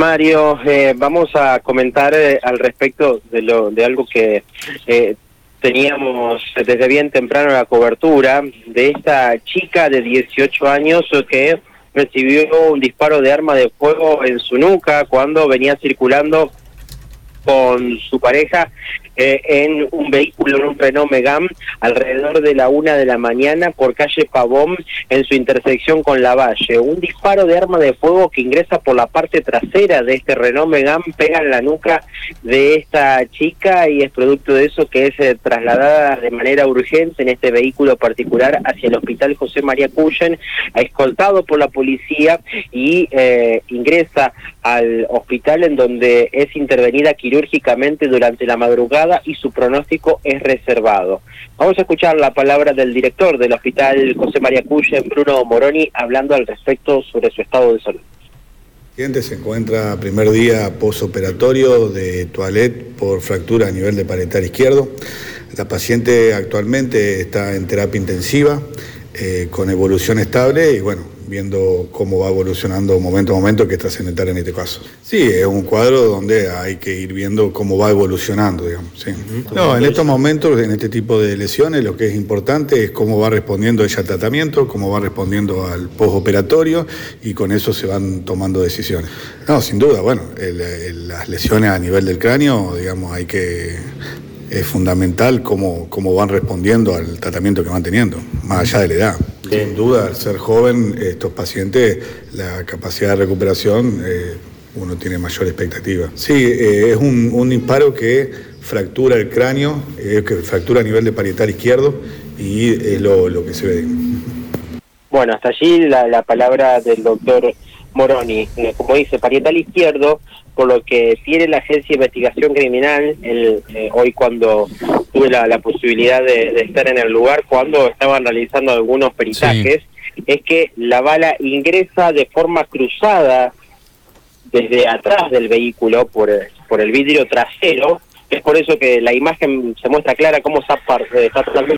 Mario, eh, vamos a comentar eh, al respecto de, lo, de algo que eh, teníamos desde bien temprano la cobertura de esta chica de 18 años que recibió un disparo de arma de fuego en su nuca cuando venía circulando con su pareja eh, en un vehículo, en un Renault Megane, alrededor de la una de la mañana por calle Pavón, en su intersección con la Valle. Un disparo de arma de fuego que ingresa por la parte trasera de este Renault Megane, pega en la nuca de esta chica y es producto de eso que es eh, trasladada de manera urgente en este vehículo particular hacia el hospital José María Cuyen, escoltado por la policía y eh, ingresa al hospital en donde es intervenida quirúrgicamente durante la madrugada y su pronóstico es reservado. Vamos a escuchar la palabra del director del hospital José María Cuyen, Bruno Moroni, hablando al respecto sobre su estado de salud. El paciente se encuentra primer día posoperatorio de toilet por fractura a nivel de parental izquierdo. La paciente actualmente está en terapia intensiva eh, con evolución estable y bueno, viendo cómo va evolucionando momento a momento, que es trascendental en este caso. Sí, es un cuadro donde hay que ir viendo cómo va evolucionando, digamos. Sí. No, en estos momentos, en este tipo de lesiones, lo que es importante es cómo va respondiendo ella al tratamiento, cómo va respondiendo al postoperatorio y con eso se van tomando decisiones. No, sin duda, bueno, el, el, las lesiones a nivel del cráneo, digamos, hay que es fundamental cómo, cómo van respondiendo al tratamiento que van teniendo, más allá de la edad. Sin duda, al ser joven, estos pacientes, la capacidad de recuperación, eh, uno tiene mayor expectativa. Sí, eh, es un, disparo que fractura el cráneo, eh, que fractura a nivel de parietal izquierdo y es lo, que se ve. Bueno, hasta allí la, la palabra del doctor Moroni, como dice, parietal izquierdo, por lo que tiene la Agencia de Investigación Criminal, el, hoy cuando tuve la, la posibilidad de, de, estar en el lugar, cuando estaban realizando algunos peritajes, sí. es que la bala ingresa de forma cruzada desde atrás del vehículo por, por el vidrio trasero, es por eso que la imagen se muestra clara cómo está, está totalmente